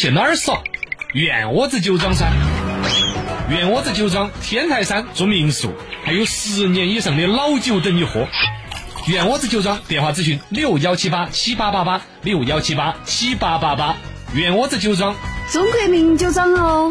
去哪儿耍？原窝子酒庄噻！原窝子酒庄天台山住民宿，还有十年以上的老酒等你喝。原窝子酒庄电话咨询：六幺七八七八八八六幺七八七八八八。原窝子酒庄，中国名酒庄哦。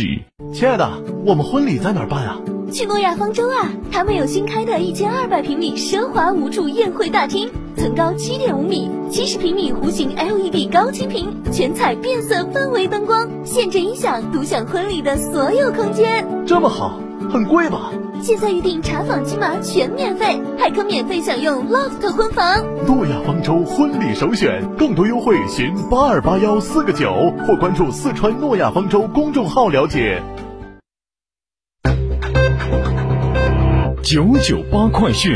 亲爱的，我们婚礼在哪儿办啊？去诺亚方舟啊！他们有新开的一千二百平米奢华无主宴会大厅，层高七点五米，七十平米弧形 LED 高清屏，全彩变色氛围灯光，现阵音响，独享婚礼的所有空间。这么好，很贵吧？现在预定查房金马全免费，还可免费享用 loft 婚房。诺亚方舟婚礼首选，更多优惠寻八二八幺四个九，或关注四川诺亚方舟公众号了解。九九八快讯。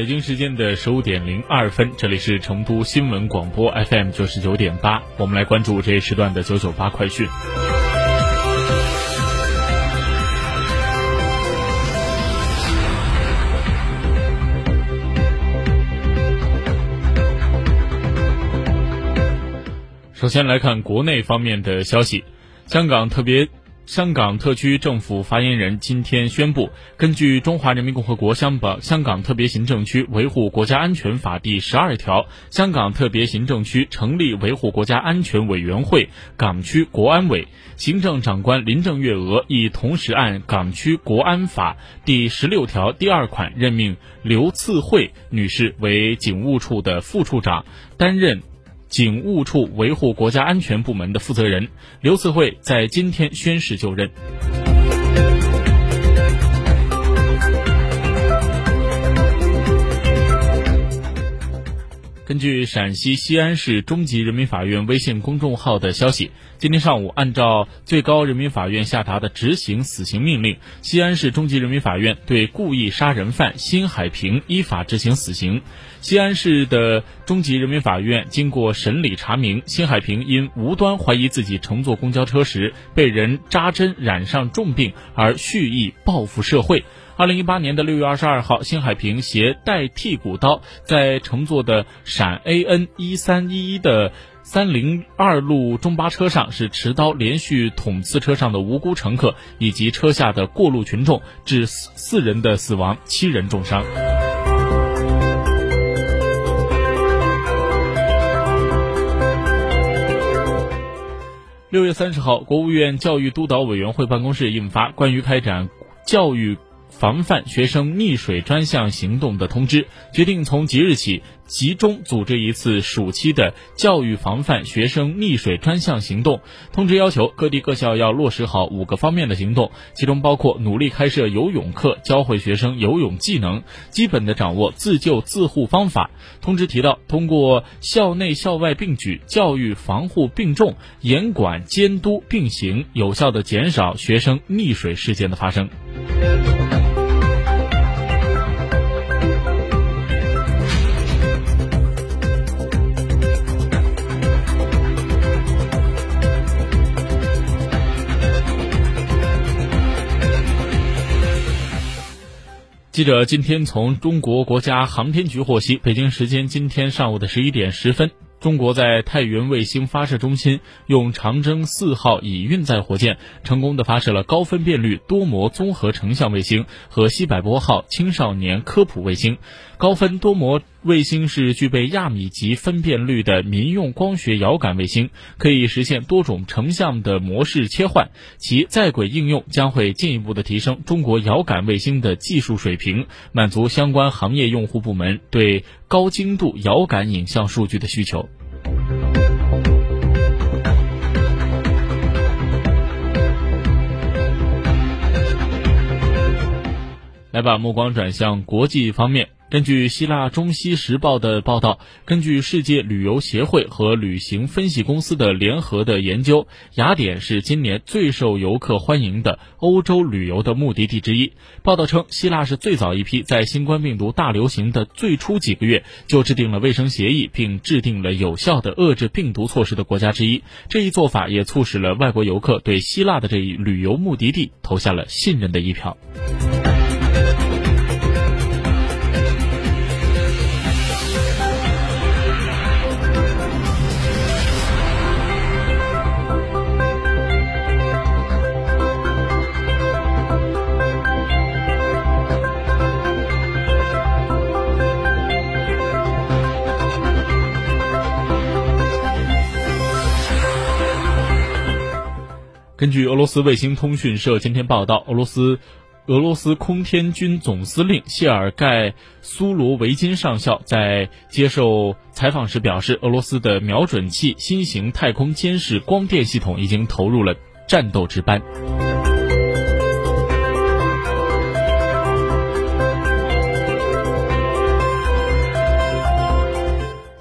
北京时间的十五点零二分，这里是成都新闻广播 FM 九十九点八，我们来关注这一时段的九九八快讯。首先来看国内方面的消息，香港特别。香港特区政府发言人今天宣布，根据《中华人民共和国香港香港特别行政区维护国家安全法》第十二条，香港特别行政区成立维护国家安全委员会港区国安委。行政长官林郑月娥亦同时按《港区国安法》第十六条第二款任命刘赐慧女士为警务处的副处长，担任。警务处维护国家安全部门的负责人刘赐慧在今天宣誓就任。根据陕西西安市中级人民法院微信公众号的消息，今天上午，按照最高人民法院下达的执行死刑命令，西安市中级人民法院对故意杀人犯辛海平依法执行死刑。西安市的中级人民法院经过审理查明，辛海平因无端怀疑自己乘坐公交车时被人扎针染上重病而蓄意报复社会。二零一八年的六月二十二号，辛海平携带剔骨刀，在乘坐的陕 AN 一三一一的三零二路中巴车上，是持刀连续捅刺车上的无辜乘客以及车下的过路群众，致四人的死亡，七人重伤。六月三十号，国务院教育督导委员会办公室印发《关于开展教育》。防范学生溺水专项行动的通知，决定从即日起集中组织一次暑期的教育防范学生溺水专项行动。通知要求各地各校要落实好五个方面的行动，其中包括努力开设游泳课，教会学生游泳技能，基本的掌握自救自护方法。通知提到，通过校内校外并举，教育防护并重，严管监督并行，有效的减少学生溺水事件的发生。记者今天从中国国家航天局获悉，北京时间今天上午的十一点十分，中国在太原卫星发射中心用长征四号乙运载火箭成功的发射了高分辨率多模综合成像卫星和西柏坡号青少年科普卫星。高分多模卫星是具备亚米级分辨率的民用光学遥感卫星，可以实现多种成像的模式切换。其在轨应用将会进一步的提升中国遥感卫星的技术水平，满足相关行业用户部门对高精度遥感影像数据的需求。来把目光转向国际方面。根据希腊《中西时报》的报道，根据世界旅游协会和旅行分析公司的联合的研究，雅典是今年最受游客欢迎的欧洲旅游的目的地之一。报道称，希腊是最早一批在新冠病毒大流行的最初几个月就制定了卫生协议，并制定了有效的遏制病毒措施的国家之一。这一做法也促使了外国游客对希腊的这一旅游目的地投下了信任的一票。根据俄罗斯卫星通讯社今天报道，俄罗斯俄罗斯空天军总司令谢尔盖苏罗维金上校在接受采访时表示，俄罗斯的瞄准器新型太空监视光电系统已经投入了战斗值班。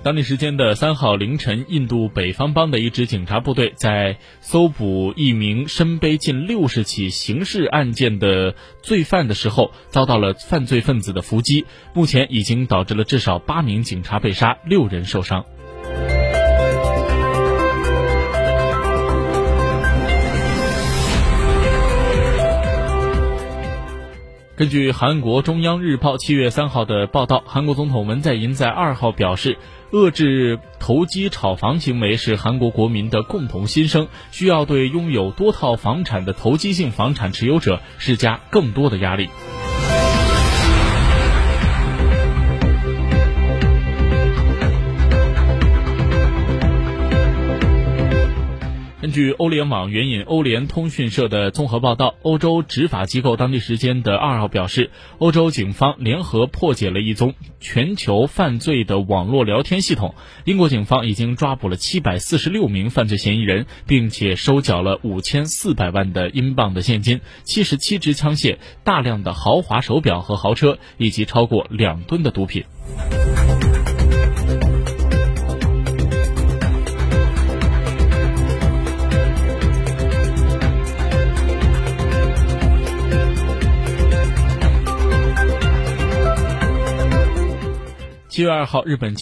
当地时间的三号凌晨，印度北方邦的一支警察部队在搜捕一名身背近六十起刑事案件的罪犯的时候，遭到了犯罪分子的伏击，目前已经导致了至少八名警察被杀，六人受伤。根据韩国中央日报七月三号的报道，韩国总统文在寅在二号表示。遏制投机炒房行为是韩国国民的共同心声，需要对拥有多套房产的投机性房产持有者施加更多的压力。根据欧联网援引欧联通讯社的综合报道，欧洲执法机构当地时间的二号表示，欧洲警方联合破解了一宗全球犯罪的网络聊天系统。英国警方已经抓捕了七百四十六名犯罪嫌疑人，并且收缴了五千四百万的英镑的现金、七十七支枪械、大量的豪华手表和豪车，以及超过两吨的毒品。七月二号，日本。